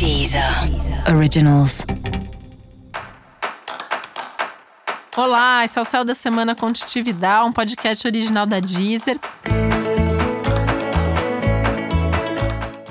Deezer Originals. Olá, esse é o Céu da Semana Contitividade, um podcast original da Deezer.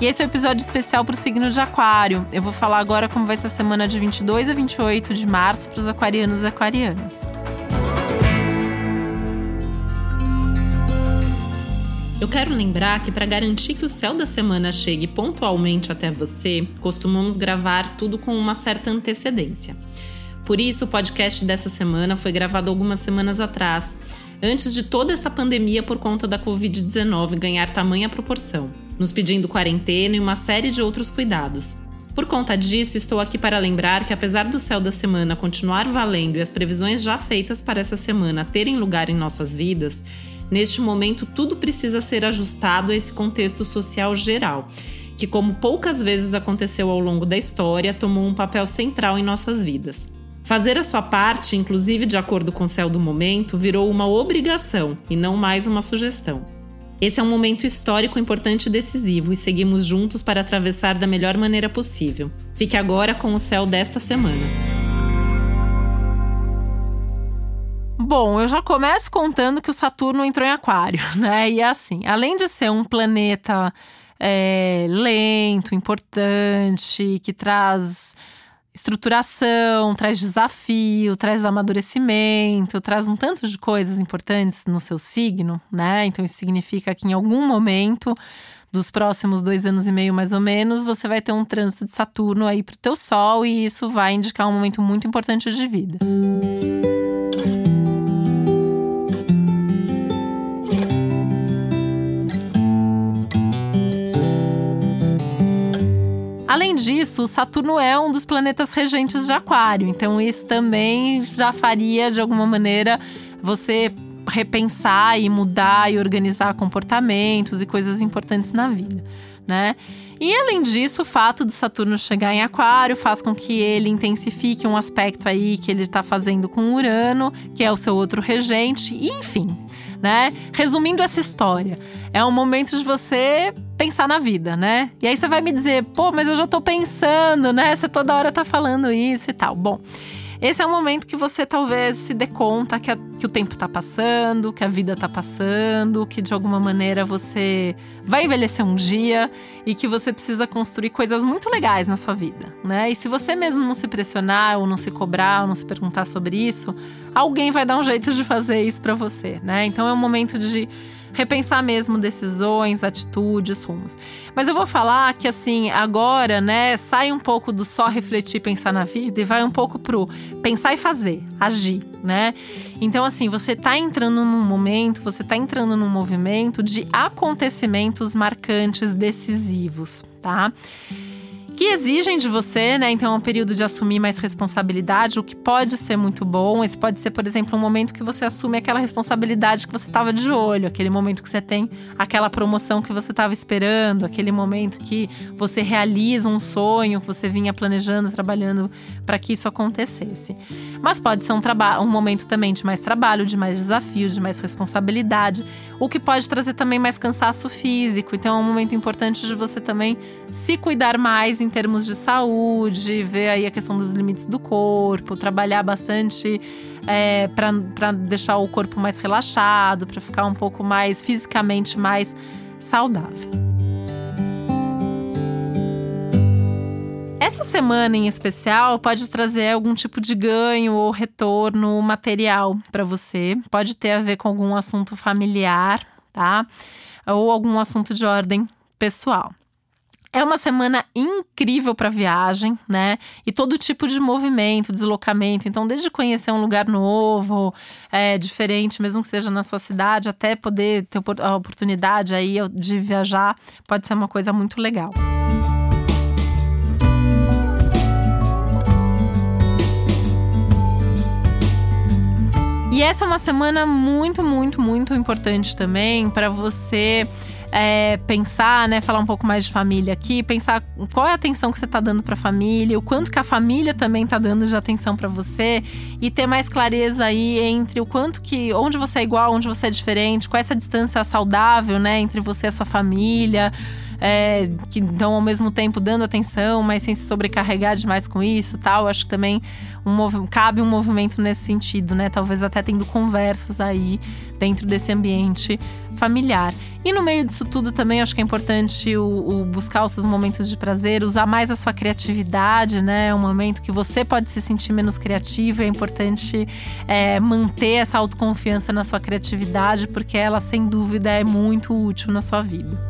E esse é o um episódio especial para o signo de Aquário. Eu vou falar agora como vai ser a semana de 22 a 28 de março para os aquarianos e aquarianas. Eu quero lembrar que para garantir que o céu da semana chegue pontualmente até você, costumamos gravar tudo com uma certa antecedência. Por isso, o podcast dessa semana foi gravado algumas semanas atrás, antes de toda essa pandemia por conta da Covid-19 ganhar tamanha proporção, nos pedindo quarentena e uma série de outros cuidados. Por conta disso, estou aqui para lembrar que, apesar do céu da semana continuar valendo e as previsões já feitas para essa semana terem lugar em nossas vidas, Neste momento, tudo precisa ser ajustado a esse contexto social geral, que, como poucas vezes aconteceu ao longo da história, tomou um papel central em nossas vidas. Fazer a sua parte, inclusive de acordo com o céu do momento, virou uma obrigação e não mais uma sugestão. Esse é um momento histórico importante e decisivo e seguimos juntos para atravessar da melhor maneira possível. Fique agora com o céu desta semana. Bom, eu já começo contando que o Saturno entrou em Aquário, né? E é assim, além de ser um planeta é, lento, importante, que traz estruturação, traz desafio, traz amadurecimento, traz um tanto de coisas importantes no seu signo, né? Então isso significa que em algum momento dos próximos dois anos e meio, mais ou menos, você vai ter um trânsito de Saturno aí para o teu Sol e isso vai indicar um momento muito importante de vida. Música disso, Saturno é um dos planetas regentes de Aquário, então isso também já faria de alguma maneira você repensar e mudar e organizar comportamentos e coisas importantes na vida, né? E além disso, o fato do Saturno chegar em Aquário faz com que ele intensifique um aspecto aí que ele está fazendo com Urano, que é o seu outro regente, enfim, né? Resumindo essa história, é um momento de você pensar na vida, né? E aí você vai me dizer, pô, mas eu já tô pensando, né? Você toda hora tá falando isso e tal. Bom, esse é o momento que você talvez se dê conta que, a, que o tempo está passando, que a vida está passando, que de alguma maneira você vai envelhecer um dia e que você precisa construir coisas muito legais na sua vida, né? E se você mesmo não se pressionar ou não se cobrar ou não se perguntar sobre isso, alguém vai dar um jeito de fazer isso para você, né? Então é um momento de repensar mesmo decisões, atitudes, rumos. Mas eu vou falar que assim, agora, né, sai um pouco do só refletir, pensar na vida e vai um pouco pro pensar e fazer, agir, né? Então assim, você tá entrando num momento, você tá entrando num movimento de acontecimentos marcantes, decisivos, tá? Que exigem de você, né? Então é um período de assumir mais responsabilidade, o que pode ser muito bom. Esse pode ser, por exemplo, um momento que você assume aquela responsabilidade que você estava de olho, aquele momento que você tem aquela promoção que você estava esperando, aquele momento que você realiza um sonho que você vinha planejando, trabalhando para que isso acontecesse. Mas pode ser um, um momento também de mais trabalho, de mais desafio, de mais responsabilidade, o que pode trazer também mais cansaço físico. Então é um momento importante de você também se cuidar mais termos de saúde, ver aí a questão dos limites do corpo, trabalhar bastante é, para deixar o corpo mais relaxado, para ficar um pouco mais fisicamente mais saudável. Essa semana em especial pode trazer algum tipo de ganho ou retorno material para você. Pode ter a ver com algum assunto familiar, tá? Ou algum assunto de ordem pessoal. É uma semana incrível para viagem, né? E todo tipo de movimento, deslocamento. Então, desde conhecer um lugar novo, é, diferente, mesmo que seja na sua cidade, até poder ter a oportunidade aí de viajar, pode ser uma coisa muito legal. E essa é uma semana muito, muito, muito importante também para você é, pensar, né, falar um pouco mais de família aqui, pensar qual é a atenção que você está dando para a família, o quanto que a família também está dando de atenção para você e ter mais clareza aí entre o quanto que onde você é igual, onde você é diferente, qual é essa distância saudável, né, entre você e a sua família. É, que estão ao mesmo tempo dando atenção, mas sem se sobrecarregar demais com isso tal. Acho que também um, cabe um movimento nesse sentido, né? Talvez até tendo conversas aí dentro desse ambiente familiar. E no meio disso tudo também acho que é importante o, o, buscar os seus momentos de prazer, usar mais a sua criatividade, né? É um momento que você pode se sentir menos criativo. É importante é, manter essa autoconfiança na sua criatividade, porque ela, sem dúvida, é muito útil na sua vida.